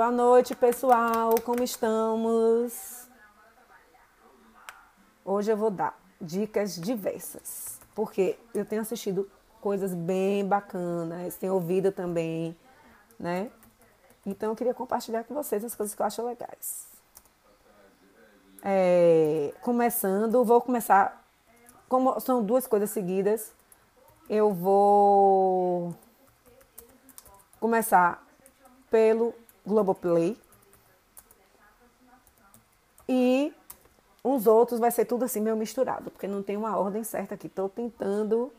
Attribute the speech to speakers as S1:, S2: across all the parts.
S1: Boa noite, pessoal. Como estamos? Hoje eu vou dar dicas diversas, porque eu tenho assistido coisas bem bacanas, tenho ouvido também, né? Então eu queria compartilhar com vocês as coisas que eu acho legais. É, começando, vou começar, como são duas coisas seguidas, eu vou começar pelo Globoplay. E os outros vai ser tudo assim meio misturado, porque não tem uma ordem certa aqui. Estou tentando.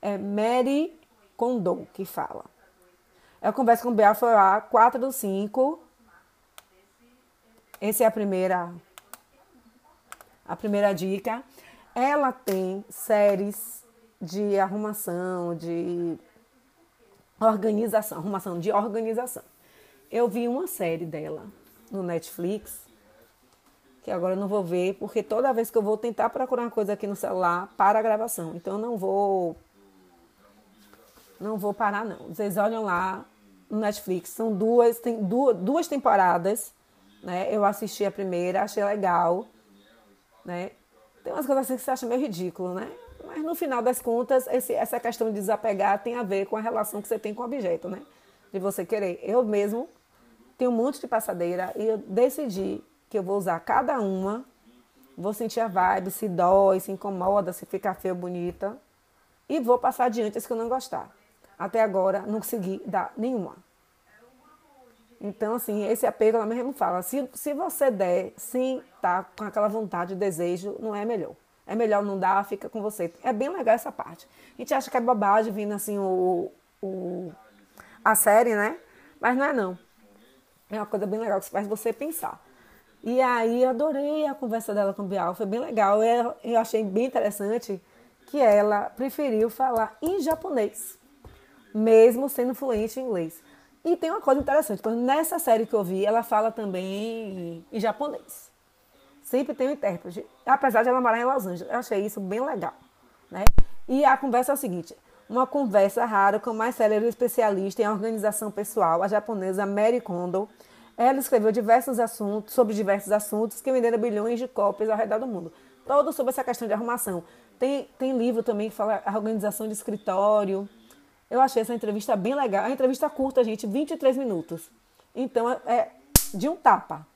S1: É Mary Condon que fala. Eu converso com Bel, foi lá, 4 do 5. Essa é a primeira, a primeira dica. Ela tem séries de arrumação, de organização, arrumação de organização. Eu vi uma série dela no Netflix, que agora eu não vou ver, porque toda vez que eu vou tentar procurar uma coisa aqui no celular, para a gravação. Então eu não vou. Não vou parar, não. Vocês olham lá no Netflix, são duas, tem duas, duas temporadas. Né? Eu assisti a primeira, achei legal. Né? Tem umas coisas assim que você acha meio ridículo, né? Mas no final das contas, esse, essa questão de desapegar tem a ver com a relação que você tem com o objeto, né? De você querer. Eu mesmo tenho um monte de passadeira e eu decidi que eu vou usar cada uma, vou sentir a vibe, se dói, se incomoda, se fica feia ou bonita, e vou passar adiante as que eu não gostar. Até agora não consegui dar nenhuma. Então, assim, esse apego, ela mesmo fala, se, se você der, sim, tá com aquela vontade, desejo, não é melhor. É melhor não dar, fica com você. É bem legal essa parte. A gente acha que é bobagem vindo assim o, o, a série, né? Mas não é não. É uma coisa bem legal que faz você pensar. E aí adorei a conversa dela com o Bial, foi bem legal. Eu, achei bem interessante que ela preferiu falar em japonês, mesmo sendo fluente em inglês. E tem uma coisa interessante, porque nessa série que eu vi, ela fala também em japonês. Sempre tem um intérprete, apesar de ela morar em Los Angeles. Eu achei isso bem legal. Né? E a conversa é o seguinte: uma conversa rara com o mais célebre especialista em organização pessoal, a japonesa Mary Kondo. Ela escreveu diversos assuntos, sobre diversos assuntos que venderam bilhões de cópias ao redor do mundo. Todo sobre essa questão de arrumação. Tem, tem livro também que fala a organização de escritório. Eu achei essa entrevista bem legal. A entrevista curta, gente, 23 minutos. Então, é, é de um tapa.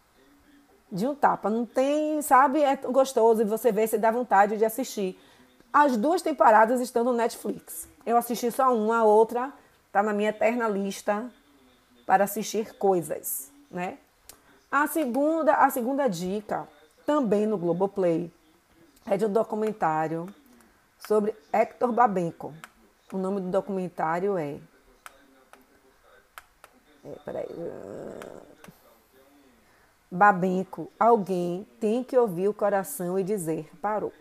S1: De um tapa. Não tem, sabe, é gostoso e você vê, se dá vontade de assistir. As duas temporadas estão no Netflix. Eu assisti só uma, a outra está na minha eterna lista para assistir coisas, né? A segunda, a segunda dica, também no Globoplay, é de um documentário sobre Hector Babenco. O nome do documentário é. é peraí. Babenco, alguém tem que ouvir o coração e dizer: parou.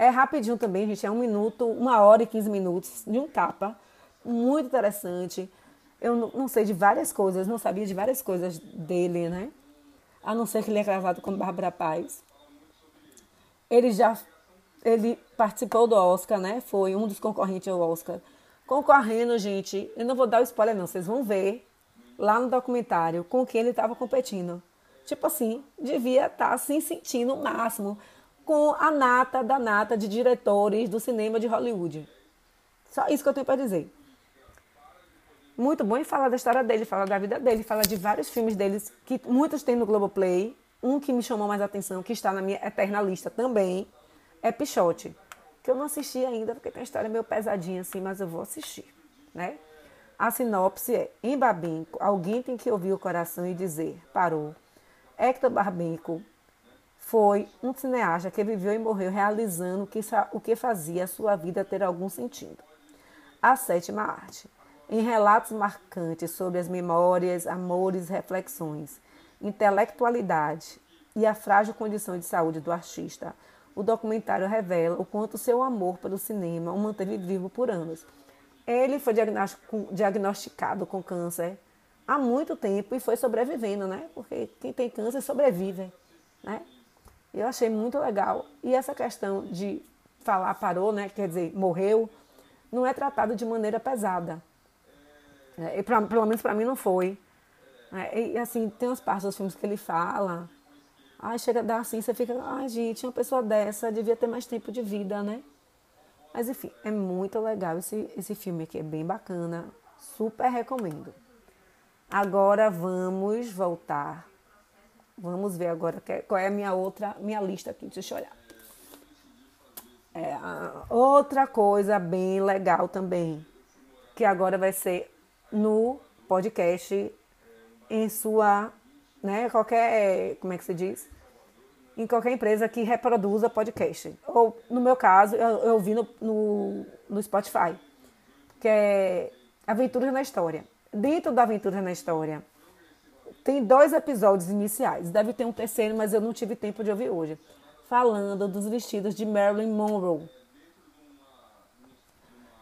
S1: É rapidinho também, gente. É um minuto, uma hora e quinze minutos de um tapa. Muito interessante. Eu não sei de várias coisas, não sabia de várias coisas dele, né? A não ser que ele é casado com Bárbara Paz. Ele já ele participou do Oscar, né? Foi um dos concorrentes ao Oscar. Concorrendo, gente, eu não vou dar o spoiler não, vocês vão ver lá no documentário com quem ele estava competindo. Tipo assim, devia estar tá se sentindo o máximo com a nata da nata de diretores do cinema de Hollywood. Só isso que eu tenho para dizer. Muito bom e fala da história dele, fala da vida dele, fala de vários filmes deles, que muitos tem no Globoplay. Um que me chamou mais atenção, que está na minha eterna lista também, é Pichote. Que eu não assisti ainda, porque tem uma história meio pesadinha assim, mas eu vou assistir, né? A sinopse é: em Babinco, alguém tem que ouvir o coração e dizer: parou. Hector Barbenco foi um cineasta que viveu e morreu realizando o que, fazia a sua vida ter algum sentido. A sétima arte. Em relatos marcantes sobre as memórias, amores, reflexões, intelectualidade e a frágil condição de saúde do artista, o documentário revela o quanto seu amor pelo cinema o manteve vivo por anos. Ele foi diagnosticado com câncer há muito tempo e foi sobrevivendo, né? Porque quem tem câncer sobrevive, né? Eu achei muito legal. E essa questão de falar parou, né? Quer dizer, morreu, não é tratado de maneira pesada. É, pra, pelo menos para mim não foi. É, e assim, tem umas partes dos filmes que ele fala. Ai, chega a dar assim, você fica, ai gente, uma pessoa dessa devia ter mais tempo de vida, né? Mas enfim, é muito legal esse, esse filme aqui, é bem bacana, super recomendo. Agora vamos voltar. Vamos ver agora qual é a minha outra, minha lista aqui, deixa eu olhar. É, outra coisa bem legal também, que agora vai ser no podcast em sua, né, qualquer, como é que se diz? Em qualquer empresa que reproduza podcast. Ou, no meu caso, eu, eu vi no, no, no Spotify, que é Aventuras na História. Dentro da Aventuras na História, tem dois episódios iniciais. Deve ter um terceiro, mas eu não tive tempo de ouvir hoje. Falando dos vestidos de Marilyn Monroe.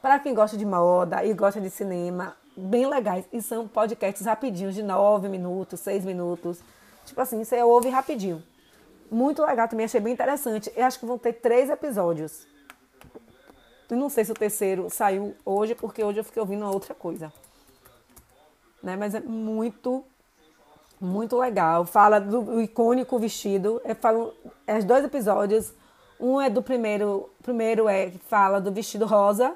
S1: Para quem gosta de moda e gosta de cinema, bem legais. E são podcasts rapidinhos, de nove minutos, seis minutos. Tipo assim, você ouve rapidinho. Muito legal também, achei bem interessante. Eu acho que vão ter três episódios. Eu não sei se o terceiro saiu hoje, porque hoje eu fiquei ouvindo outra coisa. Né? Mas é muito, muito legal. Fala do icônico vestido. Eu falo, é dois episódios. Um é do primeiro, primeiro é fala do vestido rosa,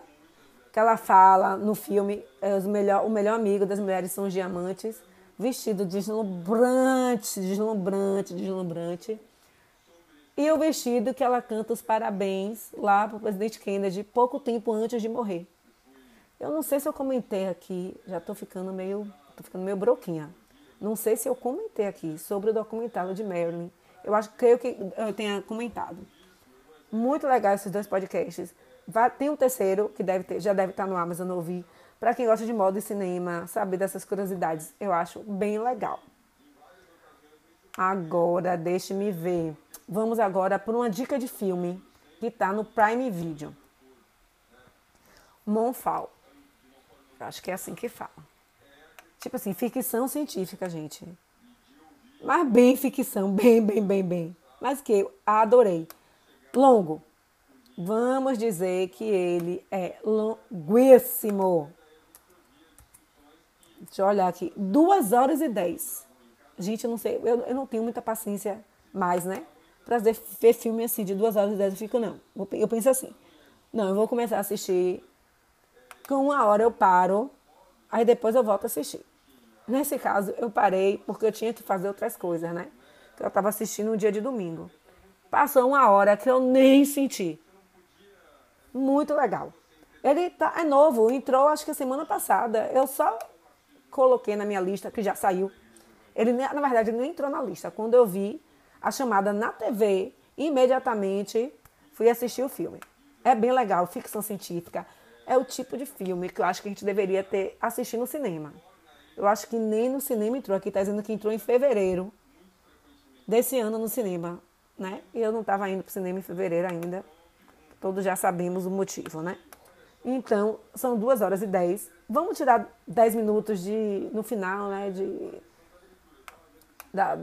S1: que ela fala no filme, é, os melhor, o melhor amigo das mulheres são os diamantes, vestido deslumbrante, deslumbrante, deslumbrante. E o vestido que ela canta os parabéns lá para o presidente Kennedy, pouco tempo antes de morrer. Eu não sei se eu comentei aqui, já estou ficando meio, tô ficando meio broquinha. Não sei se eu comentei aqui sobre o documentário de Marilyn. Eu acho, creio que eu tenha comentado. Muito legal esses dois podcasts. Vai, tem um terceiro que deve ter, já deve estar no Amazon, não ouvi. Para quem gosta de moda e cinema, saber dessas curiosidades, eu acho bem legal. Agora, deixe-me ver. Vamos agora para uma dica de filme que está no Prime Video. Monfal. Acho que é assim que fala. Tipo assim, ficção científica, gente. Mas bem ficção, bem, bem, bem, bem. Mas que eu adorei. Longo, Vamos dizer que ele é longuíssimo. Deixa eu olhar aqui. Duas horas e dez. Gente, eu não sei, eu, eu não tenho muita paciência mais, né? Pra ver filme assim de duas horas e dez, eu fico, não. Eu penso assim. Não, eu vou começar a assistir. Com uma hora eu paro, aí depois eu volto a assistir. Nesse caso, eu parei porque eu tinha que fazer outras coisas, né? Eu estava assistindo um dia de domingo. Passou uma hora que eu nem senti. Muito legal. Ele tá, é novo, entrou acho que semana passada. Eu só coloquei na minha lista, que já saiu. Ele, na verdade, nem entrou na lista. Quando eu vi a chamada na TV, imediatamente fui assistir o filme. É bem legal, ficção científica. É o tipo de filme que eu acho que a gente deveria ter assistido no cinema. Eu acho que nem no cinema entrou. Aqui está dizendo que entrou em fevereiro desse ano no cinema, né? E eu não estava indo para o cinema em fevereiro ainda. Todos já sabemos o motivo, né? Então, são duas horas e dez. Vamos tirar dez minutos de, no final, né? De,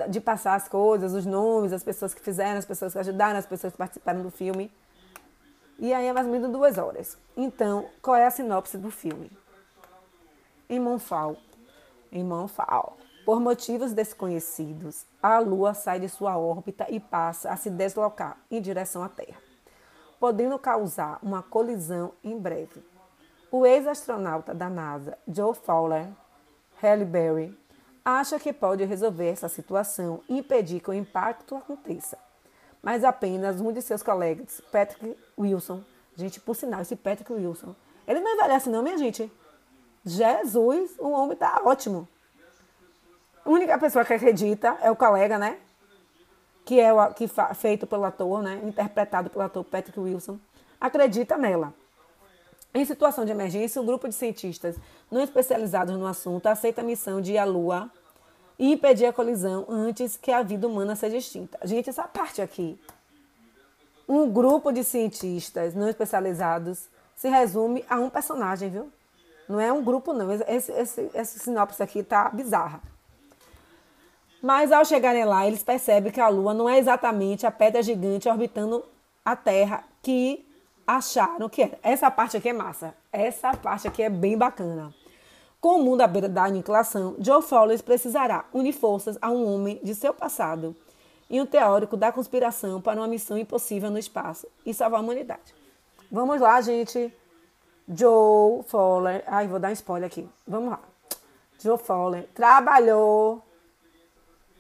S1: de passar as coisas, os nomes, as pessoas que fizeram, as pessoas que ajudaram, as pessoas que participaram do filme. E aí é mais ou menos duas horas. Então, qual é a sinopse do filme? Em Monfal. Em Monfal. Por motivos desconhecidos, a Lua sai de sua órbita e passa a se deslocar em direção à Terra podendo causar uma colisão em breve. O ex-astronauta da NASA, Joe Fowler, Halle Berry, acha que pode resolver essa situação e impedir que o impacto aconteça. Mas apenas um de seus colegas, Patrick Wilson, gente, por sinal, esse Patrick Wilson, ele não envelhece não, minha gente. Jesus, o homem tá ótimo. A única pessoa que acredita é o colega, né? que é o, que feito pelo ator, né, interpretado pelo ator Patrick Wilson, acredita nela. Em situação de emergência, um grupo de cientistas não especializados no assunto aceita a missão de ir à Lua e impedir a colisão antes que a vida humana seja extinta. Gente, essa parte aqui. Um grupo de cientistas não especializados se resume a um personagem, viu? Não é um grupo, não. Esse, esse, esse sinopse aqui tá bizarra. Mas ao chegarem lá, eles percebem que a Lua não é exatamente a pedra gigante orbitando a Terra que acharam que era. Essa parte aqui é massa. Essa parte aqui é bem bacana. Com o mundo à beira da aniquilação, Joe Fowler precisará unir forças a um homem de seu passado e um teórico da conspiração para uma missão impossível no espaço e salvar a humanidade. Vamos lá, gente. Joe Fowler. Ai, vou dar um spoiler aqui. Vamos lá. Joe Fowler trabalhou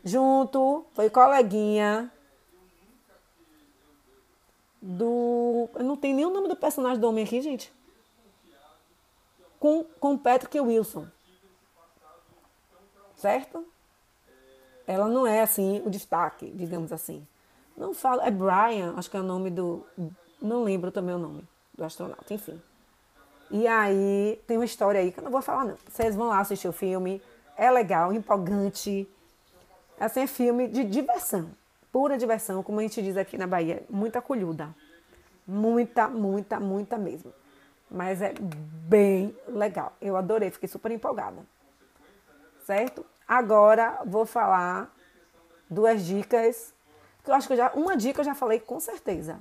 S1: junto, foi coleguinha do. Eu não tem nem o nome do personagem do homem aqui, gente. Com, com Patrick Wilson. Certo? Ela não é assim o destaque, digamos assim. Não falo. É Brian, acho que é o nome do. Não lembro também o nome do astronauta, enfim. E aí tem uma história aí que eu não vou falar, não. Vocês vão lá assistir o filme. É legal, empolgante. Assim, é filme de diversão. Pura diversão, como a gente diz aqui na Bahia. Muita colhuda. Muita, muita, muita mesmo. Mas é bem legal. Eu adorei, fiquei super empolgada. Certo? Agora vou falar duas dicas. Eu acho que eu já, uma dica eu já falei com certeza.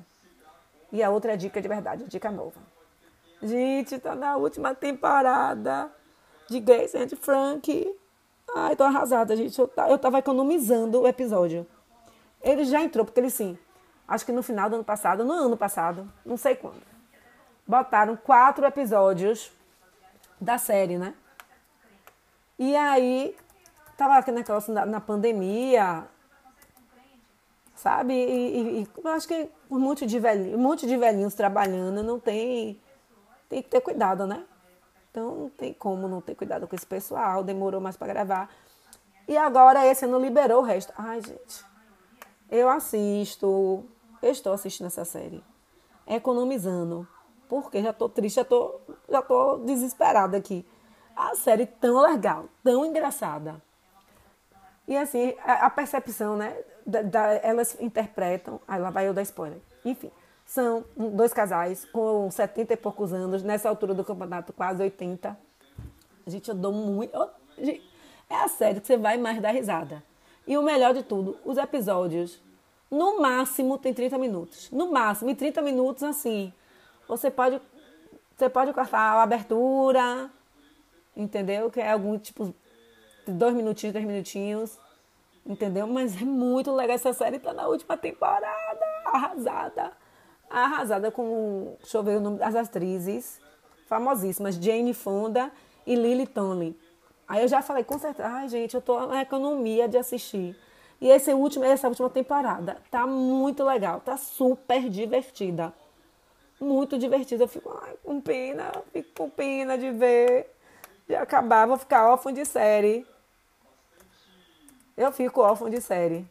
S1: E a outra é dica de verdade, dica nova. Gente, tá na última temporada de Grace and Frank. Ai, tô arrasada, gente. Eu, eu tava economizando o episódio. Ele já entrou, porque ele sim. Acho que no final do ano passado, no ano passado, não sei quando. Botaram quatro episódios da série, né? E aí, tava naquela na, na pandemia, sabe? E, e, e, eu acho que um monte de velhinhos, um monte de velhinhos trabalhando não tem tem que ter cuidado, né? Então não tem como não ter cuidado com esse pessoal, demorou mais para gravar. E agora esse não liberou o resto. Ai, gente. Eu assisto, eu estou assistindo essa série. Economizando. Porque já tô triste, já tô, já tô desesperada aqui. A série tão legal, tão engraçada. E assim, a, a percepção, né? Da, da, elas interpretam. Aí lá vai eu dar spoiler. Enfim. São dois casais com 70 e poucos anos, nessa altura do campeonato, quase 80. A gente andou muito. É a série que você vai mais dar risada. E o melhor de tudo, os episódios, no máximo, tem 30 minutos. No máximo, em 30 minutos, assim, você pode, você pode cortar a abertura, entendeu? Que é algum tipo, dois minutinhos, três minutinhos, entendeu? Mas é muito legal essa série, tá na última temporada, arrasada arrasada com, deixa eu ver o nome das atrizes famosíssimas, Jane Fonda e Lily Tomlin. Aí eu já falei, com certeza, ai gente, eu tô na economia de assistir. E esse último, essa última temporada tá muito legal, tá super divertida. Muito divertida. Eu fico ai, com pena, fico com pena de ver, de acabar, vou ficar órfã de série. Eu fico órfã de série.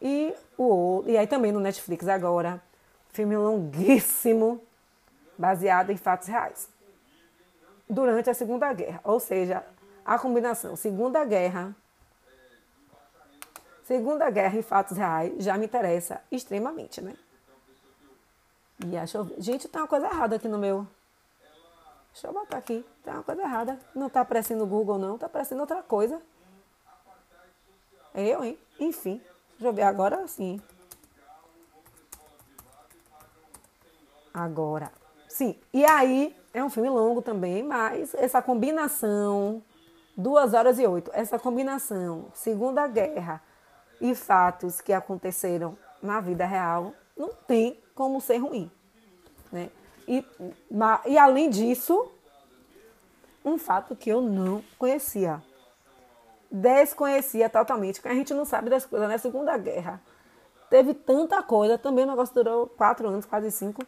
S1: E o e aí também no Netflix agora, filme longuíssimo, baseado em fatos reais. Durante a Segunda Guerra, ou seja, a combinação Segunda Guerra, Segunda Guerra e fatos reais já me interessa extremamente, né? E acho, gente, tem uma coisa errada aqui no meu. Deixa eu botar aqui. Tem uma coisa errada. Não tá aparecendo no Google, não. Tá aparecendo outra coisa. Eu, hein? Enfim. Deixa eu ver agora sim. Agora. Sim. E aí, é um filme longo também, mas essa combinação, duas horas e oito, essa combinação, Segunda Guerra e fatos que aconteceram na vida real, não tem como ser ruim. Né? E, e além disso, um fato que eu não conhecia desconhecia totalmente, porque a gente não sabe das coisas, né? Segunda Guerra. Teve tanta coisa, também o negócio durou quatro anos, quase cinco.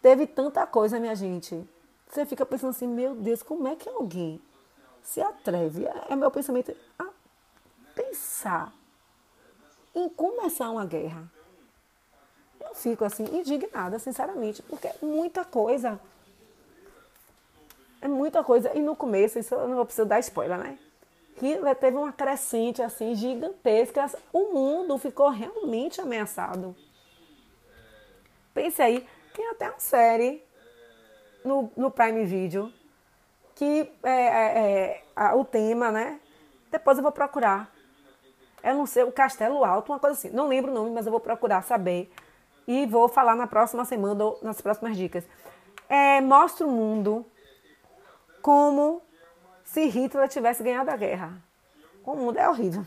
S1: Teve tanta coisa, minha gente. Você fica pensando assim, meu Deus, como é que alguém se atreve? É, é meu pensamento a pensar em começar uma guerra. Eu fico assim, indignada, sinceramente, porque é muita coisa. É muita coisa. E no começo, isso eu não vou precisar dar spoiler, né? Que teve uma crescente assim gigantesca. O mundo ficou realmente ameaçado. Pense aí, tem até uma série no, no Prime Video que é, é, é, o tema, né? Depois eu vou procurar. Eu não sei, o Castelo Alto, uma coisa assim. Não lembro o nome, mas eu vou procurar saber. E vou falar na próxima semana ou nas próximas dicas. É, mostra o mundo como se Hitler tivesse ganhado a guerra. O mundo é horrível.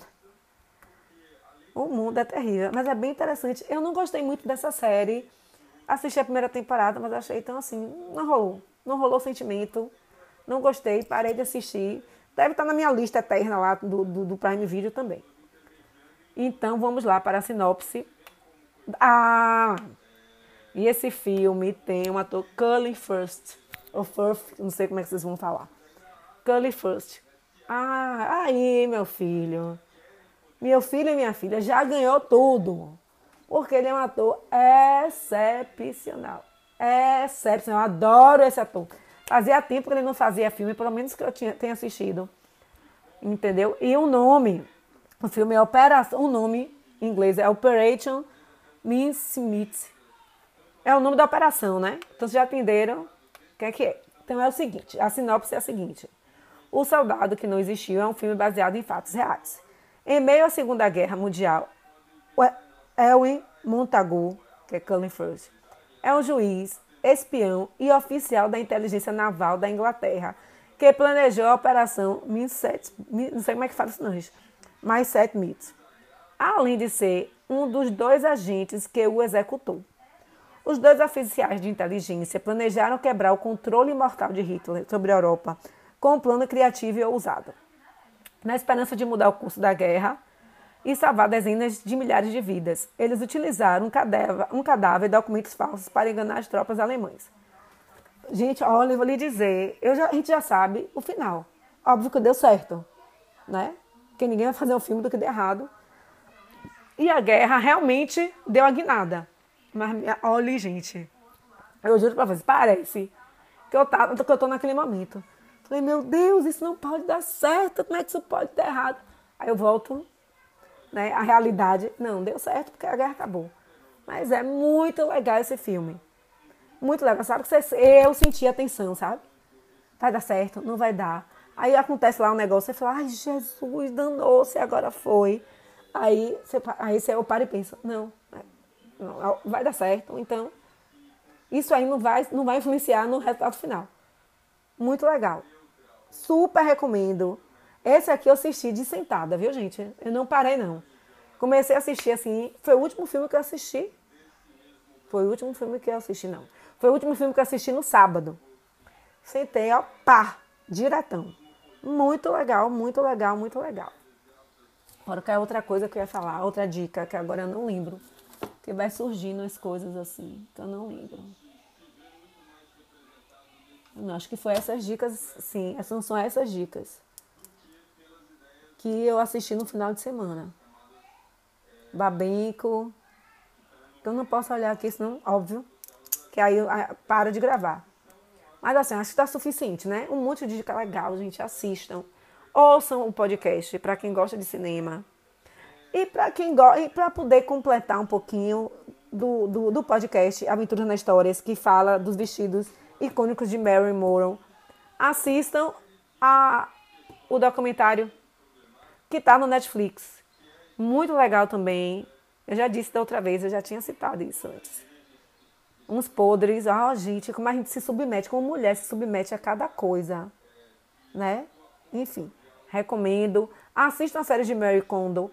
S1: O mundo é terrível, mas é bem interessante. Eu não gostei muito dessa série. Assisti a primeira temporada, mas achei tão assim, não rolou. Não rolou sentimento. Não gostei, parei de assistir. Deve estar na minha lista eterna lá do, do, do Prime Video também. Então vamos lá para a sinopse. Ah! E esse filme tem um ator Cully First. Ou Firth, não sei como é que vocês vão falar. Cully First. Ah, aí, meu filho. Meu filho e minha filha já ganhou tudo. Porque ele é um ator excepcional. Excepcional. Eu adoro esse ator. Fazia tempo que ele não fazia filme, pelo menos que eu tinha, tenha assistido. Entendeu? E o nome, o filme é Operação, o nome em inglês é Operation Mincemeat. É o nome da operação, né? Então vocês já entenderam o que é que é. Então é o seguinte, a sinopse é a seguinte. O Soldado que Não Existiu é um filme baseado em fatos reais. Em meio à Segunda Guerra Mundial, Elwin Montagu, que é Cullen First, é um juiz, espião e oficial da inteligência naval da Inglaterra, que planejou a Operação Minset, não sei como é que fala isso não, gente, mais sete mitos, além de ser um dos dois agentes que o executou. Os dois oficiais de inteligência planejaram quebrar o controle mortal de Hitler sobre a Europa com um plano criativo e ousado na esperança de mudar o curso da guerra e salvar dezenas de milhares de vidas. Eles utilizaram um cadáver, um cadáver e documentos falsos para enganar as tropas alemãs. Gente, olha, eu vou lhe dizer, já, a gente já sabe o final. Óbvio que deu certo, né? Porque ninguém vai fazer um filme do que deu errado. E a guerra realmente deu a guinada. Mas olha, gente, eu juro pra vocês, parece que eu, tá, que eu tô naquele momento. Falei, meu Deus, isso não pode dar certo, como é que isso pode dar errado? Aí eu volto, né, a realidade, não, deu certo porque a guerra acabou. Mas é muito legal esse filme. Muito legal, sabe? Eu senti a tensão, sabe? Vai dar certo, não vai dar. Aí acontece lá um negócio, você fala, ai Jesus, danou-se, agora foi. Aí você, aí você eu e penso, não, é, não, vai dar certo, então isso aí não vai, não vai influenciar no resultado final. Muito legal. Super recomendo. Esse aqui eu assisti de sentada, viu, gente? Eu não parei, não. Comecei a assistir assim. Foi o último filme que eu assisti. Foi o último filme que eu assisti, não. Foi o último filme que eu assisti no sábado. Sentei, ó, pá, diretão. Muito legal, muito legal, muito legal. Agora que é outra coisa que eu ia falar, outra dica, que agora eu não lembro. Que vai surgindo as coisas assim, que eu não lembro. Eu acho que foi essas dicas, sim, são essas dicas que eu assisti no final de semana. Babenco. Então não posso olhar aqui, senão, óbvio, que aí eu paro de gravar. Mas assim, acho que tá suficiente, né? Um monte de dica legal, gente. Assistam. Ouçam o podcast para quem gosta de cinema. E para quem gosta, para poder completar um pouquinho do, do, do podcast Aventuras na Histórias, que fala dos vestidos icônicos de Mary Moron. Assistam a, o documentário que está no Netflix. Muito legal também. Eu já disse da outra vez, eu já tinha citado isso antes. Uns podres, ah, gente, como a gente se submete, como mulher se submete a cada coisa, né? Enfim, recomendo. Assista a série de Mary Kondo.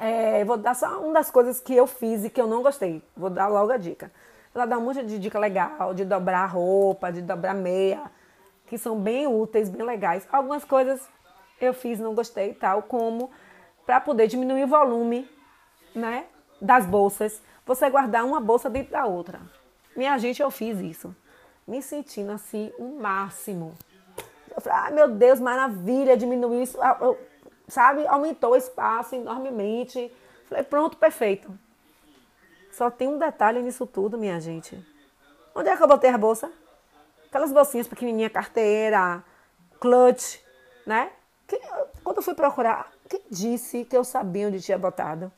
S1: É, vou dar só uma das coisas que eu fiz e que eu não gostei. Vou dar logo a dica. Ela dá um monte de dica legal, de dobrar roupa, de dobrar meia, que são bem úteis, bem legais. Algumas coisas eu fiz, não gostei, tal, como para poder diminuir o volume, né, das bolsas, você guardar uma bolsa dentro da outra. Minha gente, eu fiz isso, me sentindo assim o um máximo. Eu falei, ah, meu Deus, maravilha, diminuiu isso, sabe, aumentou o espaço enormemente. Falei, pronto, perfeito. Só tem um detalhe nisso tudo, minha gente. Onde é que eu botei a bolsa? Aquelas bolsinhas pequenininha, carteira, clutch, né? Quando eu fui procurar, quem disse que eu sabia onde tinha botado?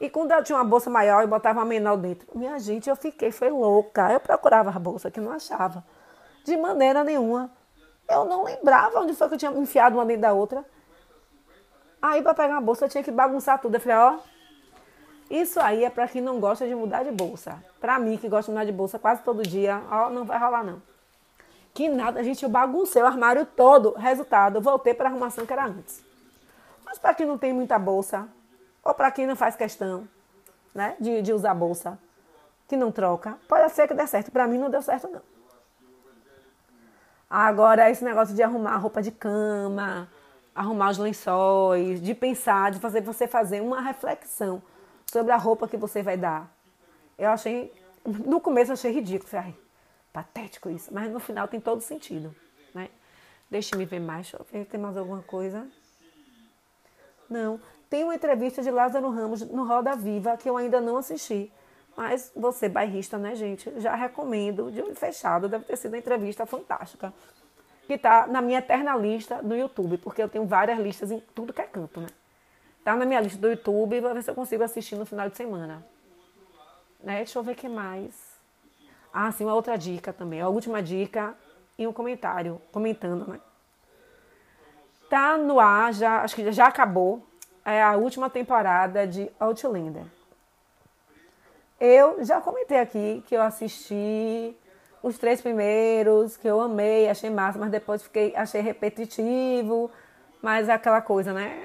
S1: E quando eu tinha uma bolsa maior, eu botava uma menor dentro. Minha gente, eu fiquei, foi louca. Eu procurava a bolsa que não achava. De maneira nenhuma. Eu não lembrava onde foi que eu tinha enfiado uma dentro da outra. Aí, para pegar uma bolsa, eu tinha que bagunçar tudo. Eu falei, ó, isso aí é para quem não gosta de mudar de bolsa. Para mim, que gosta de mudar de bolsa quase todo dia, ó, não vai rolar não. Que nada, a gente baguncei o armário todo. Resultado, voltei para a arrumação que era antes. Mas para quem não tem muita bolsa, ou para quem não faz questão né, de, de usar bolsa, que não troca, pode ser que dê certo. Para mim não deu certo, não. Agora, esse negócio de arrumar roupa de cama, arrumar os lençóis, de pensar, de fazer você fazer uma reflexão sobre a roupa que você vai dar. Eu achei, no começo eu achei ridículo, falei, patético isso, mas no final tem todo sentido, né? Deixa-me ver mais, deixa eu ver, tem mais alguma coisa? Não, tem uma entrevista de Lázaro Ramos no Roda Viva que eu ainda não assisti. Mas você, bairrista, né, gente? Já recomendo, de olho fechado, deve ter sido uma entrevista fantástica. Que tá na minha eterna lista do YouTube, porque eu tenho várias listas em tudo que é canto, né? Tá na minha lista do YouTube, vou ver se eu consigo assistir no final de semana. Né? Deixa eu ver o que mais. Ah, sim, uma outra dica também. A última dica e um comentário, comentando, né? Tá no ar, já, acho que já acabou, é a última temporada de Outlander. Eu já comentei aqui que eu assisti os três primeiros, que eu amei, achei massa, mas depois fiquei, achei repetitivo. Mas é aquela coisa, né?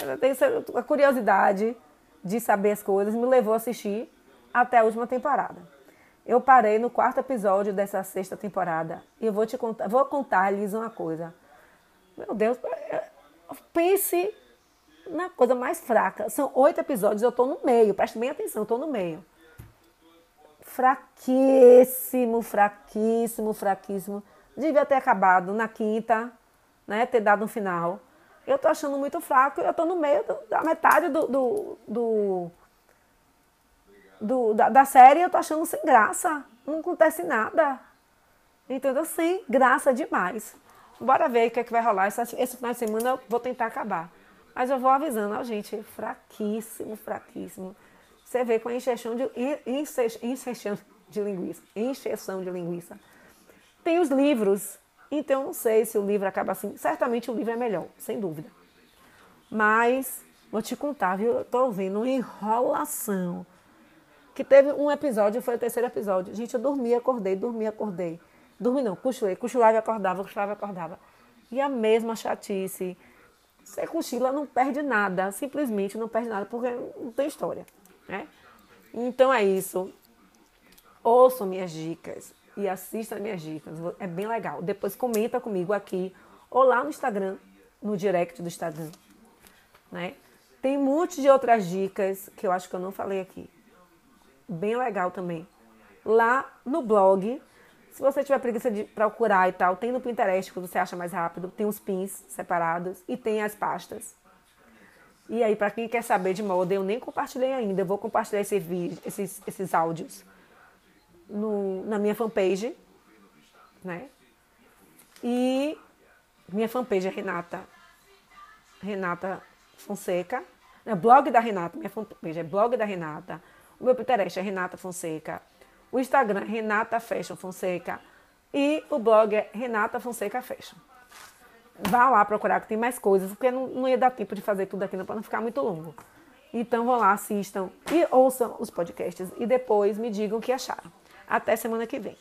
S1: A curiosidade de saber as coisas me levou a assistir até a última temporada. Eu parei no quarto episódio dessa sexta temporada e eu vou te contar, vou contar-lhes uma coisa. Meu Deus, pense na coisa mais fraca. São oito episódios, eu estou no meio, preste bem atenção, estou no meio fraquíssimo, fraquíssimo, fraquíssimo. Devia ter acabado na quinta, né? Ter dado um final. Eu tô achando muito fraco eu tô no meio do, da metade do, do, do, do da, da, série eu tô achando sem graça. Não acontece nada. Entendeu? Sem graça demais. Bora ver o que, é que vai rolar. Esse, esse final de semana eu vou tentar acabar. Mas eu vou avisando, ó, gente, fraquíssimo, fraquíssimo. Você vê com a injeção de, injeção de linguiça. Injeção de linguiça. Tem os livros. Então, não sei se o livro acaba assim. Certamente o livro é melhor, sem dúvida. Mas, vou te contar, viu? Eu tô ouvindo uma enrolação. Que teve um episódio, foi o terceiro episódio. Gente, eu dormi, acordei, dormi, acordei. Dormi não, cochilei. Cochilava e acordava, cochilava e acordava. E a mesma chatice. Você cochila, não perde nada. Simplesmente não perde nada, porque não tem história. Né? Então é isso. Ouçam minhas dicas e assistam minhas dicas. É bem legal. Depois comenta comigo aqui ou lá no Instagram, no direct do Instagram. Né? Tem um monte de outras dicas que eu acho que eu não falei aqui. Bem legal também. Lá no blog, se você tiver preguiça de procurar e tal, tem no Pinterest que você acha mais rápido, tem os pins separados e tem as pastas. E aí, para quem quer saber de moda, eu nem compartilhei ainda. Eu vou compartilhar esse vídeo, esses, esses áudios no, na minha fanpage, né? E minha fanpage é Renata, Renata Fonseca. É blog da Renata, minha fanpage é blog da Renata. O meu Pinterest é Renata Fonseca. O Instagram é Renata Fashion Fonseca. E o blog é Renata Fonseca Fashion vá lá procurar que tem mais coisas, porque não, não ia dar tempo de fazer tudo aqui para não ficar muito longo. Então vão lá, assistam e ouçam os podcasts e depois me digam o que acharam. Até semana que vem.